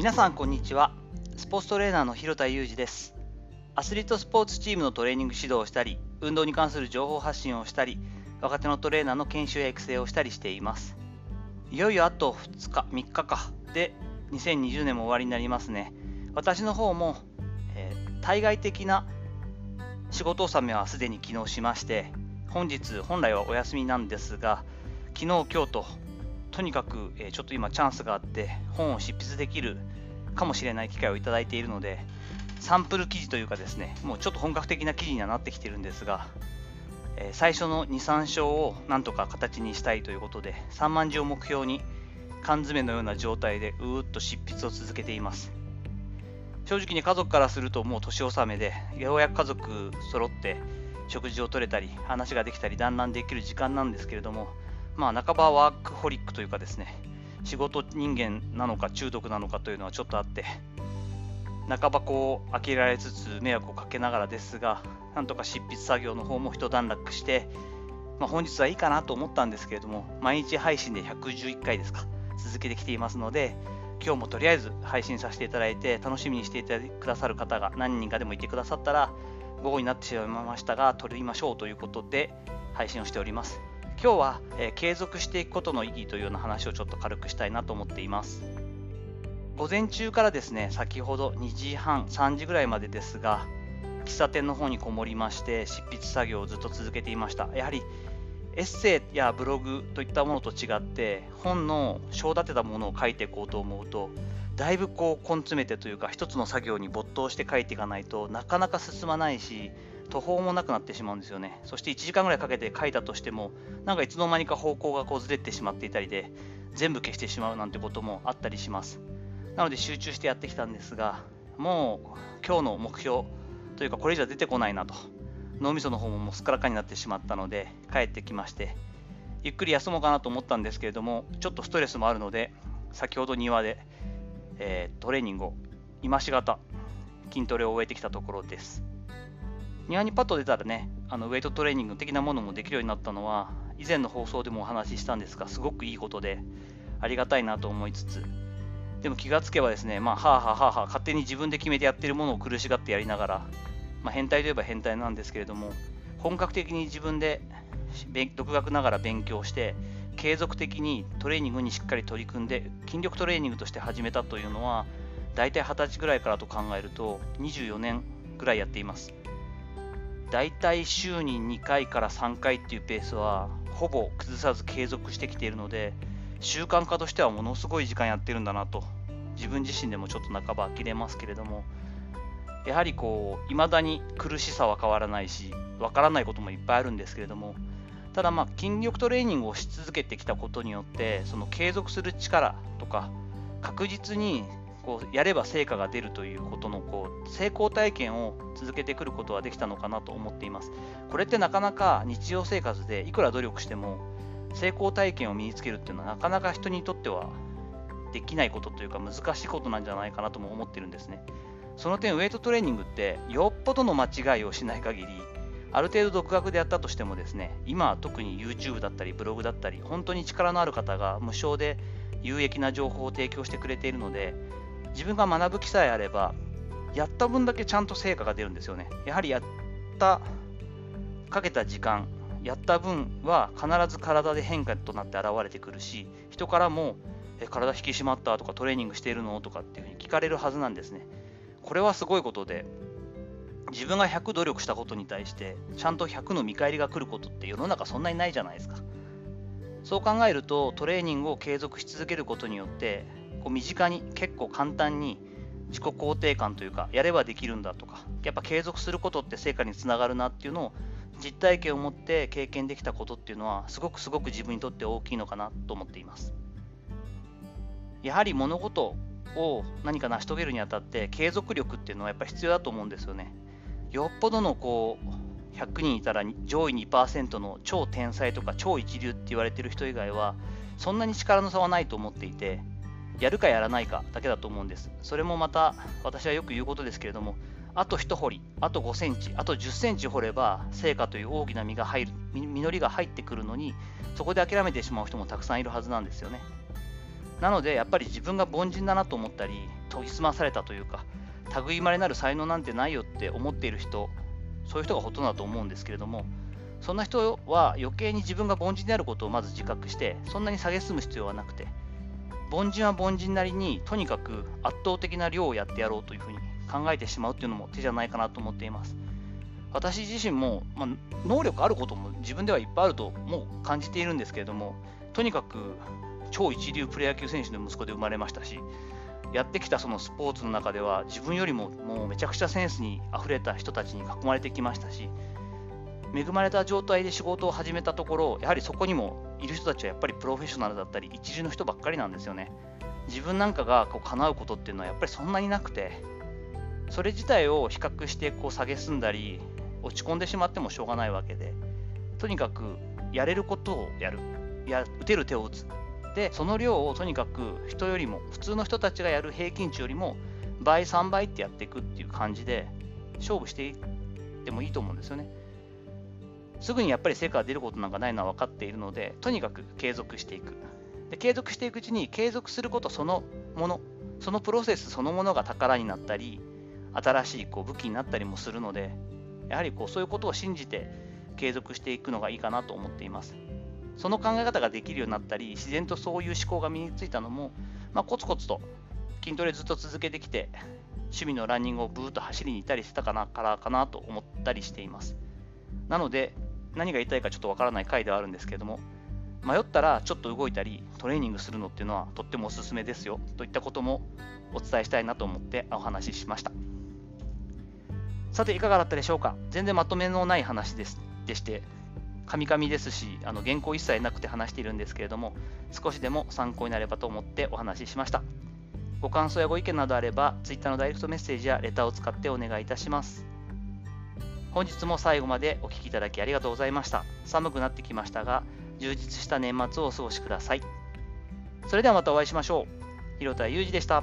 皆さんこんにちは。スポーツトレーナーの広田裕二です。アスリートスポーツチームのトレーニング指導をしたり運動に関する情報発信をしたり若手のトレーナーの研修や育成をしたりしています。いよいよあと2日3日か。で2020年も終わりになりますね。私の方も、えー、対外的な仕事納めはすでに昨日しまして本日本来はお休みなんですが昨日今日ととにかく、えちょっと今チャンスがあって本を執筆できるかもしれない機会をいただいているのでサンプル記事というかですねもうちょっと本格的な記事にはなってきてるんですが、え最初の23章をなんとか形にしたいということで3万字を目標に缶詰のような状態でうーっと執筆を続けています。正直に家族からするともう年納めでようやく家族揃って食事をとれたり話ができたり団らんできる時間なんですけれどもまあ、半ばワークホリックというかですね、仕事人間なのか中毒なのかというのはちょっとあって、半ばこう、呆られつつ迷惑をかけながらですが、なんとか執筆作業の方も一段落して、まあ、本日はいいかなと思ったんですけれども、毎日配信で111回ですか、続けてきていますので、今日もとりあえず配信させていただいて、楽しみにしていてくださる方が何人かでもいてくださったら、午後になってしまいましたが、撮りましょうということで、配信をしております。今日は、え、継続していくことの意義というような話をちょっと軽くしたいなと思っています。午前中からですね先ほど2時半3時ぐらいまでですが喫茶店の方にこもりまして執筆作業をずっと続けていました。やはりエッセイやブログといったものと違って本の章立てたものを書いていこうと思うとだいぶこう根詰めてというか一つの作業に没頭して書いていかないとなかなか進まないし途方もなくなってしまうんですよね。そして1時間ぐらいかけて書いたとしても、なんかいつの間にか方向がこうずれてしまっていたりで、全部消してしまうなんてこともあったりします。なので集中してやってきたんですが、もう今日の目標というかこれ以上出てこないなと、脳みその方ももうすっからかになってしまったので、帰ってきまして、ゆっくり休もうかなと思ったんですけれども、ちょっとストレスもあるので、先ほど庭で、えー、トレーニングを今しがた筋トレを終えてきたところです。庭にパッと出たらね、あのウェイトトレーニング的なものもできるようになったのは、以前の放送でもお話ししたんですが、すごくいいことで、ありがたいなと思いつつ、でも気がつけばですね、まあ、はあはあはあはあ、勝手に自分で決めてやってるものを苦しがってやりながら、まあ、変態といえば変態なんですけれども、本格的に自分で独学ながら勉強して、継続的にトレーニングにしっかり取り組んで、筋力トレーニングとして始めたというのは、大体20歳ぐらいからと考えると、24年ぐらいやっています。大体週に2回から3回っていうペースはほぼ崩さず継続してきているので習慣化としてはものすごい時間やってるんだなと自分自身でもちょっと半ば呆れますけれどもやはりこう未だに苦しさは変わらないしわからないこともいっぱいあるんですけれどもただまあ筋力トレーニングをし続けてきたことによってその継続する力とか確実にこうやれば成果が出るということのこう成功体験を続けてくることができたのかなと思っています。これってなかなか日常生活でいくら努力しても成功体験を身につけるっていうのはなかなか人にとってはできないことというか難しいことなんじゃないかなとも思ってるんですね。その点ウェイトトレーニングってよっぽどの間違いをしない限りある程度独学でやったとしてもですね今は特に YouTube だったりブログだったり本当に力のある方が無償で有益な情報を提供してくれているので自分が学ぶ気さえあれば、やった分だけちゃんと成果が出るんですよね。やはりやった、かけた時間、やった分は必ず体で変化となって現れてくるし、人からも、え体引き締まったとかトレーニングしているのとかっていうふうに聞かれるはずなんですね。これはすごいことで、自分が100努力したことに対して、ちゃんと100の見返りが来ることって世の中そんなにないじゃないですか。そう考えると、トレーニングを継続し続けることによって、こう身近に結構簡単に自己肯定感というかやればできるんだとかやっぱ継続することって成果につながるなっていうのを実体験を持って経験できたことっていうのはすごくすごく自分にとって大きいのかなと思っています。やはり物事を何か成し遂げるにあたって継続力っていうのはやっぱ必要だと思うんですよね。よっぽどのこう100人いたら上位2%の超天才とか超一流って言われてる人以外はそんなに力の差はないと思っていてやるかやらないかだけだと思うんです。それもまた私はよく言うことですけれども、あと1掘り、あと5センチ、あと10センチ掘れば成果という大きな実が入る、実りが入ってくるのに、そこで諦めてしまう人もたくさんいるはずなんですよね。なのでやっぱり自分が凡人だなと思ったり研ぎ澄まされたというか類まれなる才能なんてないよって思っている人そういう人がほとんどだと思うんですけれどもそんな人は余計に自分が凡人であることをまず自覚してそんなに蔑む必要はなくて凡人は凡人なりにとにかく圧倒的な量をやってやろうというふうに考えてしまうっていうのも手じゃないかなと思っています。私自身も、まあ、能力あることも自分ではいっぱいあるともう感じているんですけれどもとにかく超一流プロ野球選手の息子で生まれましたしやってきたそのスポーツの中では自分よりももうめちゃくちゃセンスにあふれた人たちに囲まれてきましたし恵まれた状態で仕事を始めたところやはりそこにもいる人たちはやっぱりプロフェッショナルだったり一流の人ばっかりなんですよね。自分なんかがこう叶うことっていうのはやっぱりそんなになくてそれ自体を比較してこう蔑んだり落ち込んでしまってもしょうがないわけでとにかくやれることをやる。や打てる手を打つ。でその量をとにかく人よりも普通の人たちがやる平均値よりも倍3倍ってやっていくっていう感じで勝負していってもいいと思うんですよね。すぐにやっぱり成果が出ることなんかないのは分かっているのでとにかく継続していく。で継続していくうちに継続することそのものそのプロセスそのものが宝になったり新しいこう武器になったりもするのでやはりこうそういうことを信じて継続していくのがいいかなと思っています。その考え方ができるようになったり自然とそういう思考が身についたのも、まあ、コツコツと筋トレずっと続けてきて趣味のランニングをブーッと走りに行ったりしてたかなからかなと思ったりしています。なので何が言いたいかちょっとわからない回ではあるんですけれども迷ったらちょっと動いたりトレーニングするのっていうのはとってもおすすめですよといったこともお伝えしたいなと思ってお話ししましたさていかがだったでしょうか？全然まとめのない話ですでしてカミカミですし、あの原稿一切なくて話しているんですけれども、少しでも参考になればと思ってお話ししました。ご感想やご意見などあれば、Twitter のダイレクトメッセージやレターを使ってお願いいたします。本日も最後までお聴きいただきありがとうございました。寒くなってきましたが、充実した年末をお過ごしください。それではまたお会いしましょう。広田裕二でした。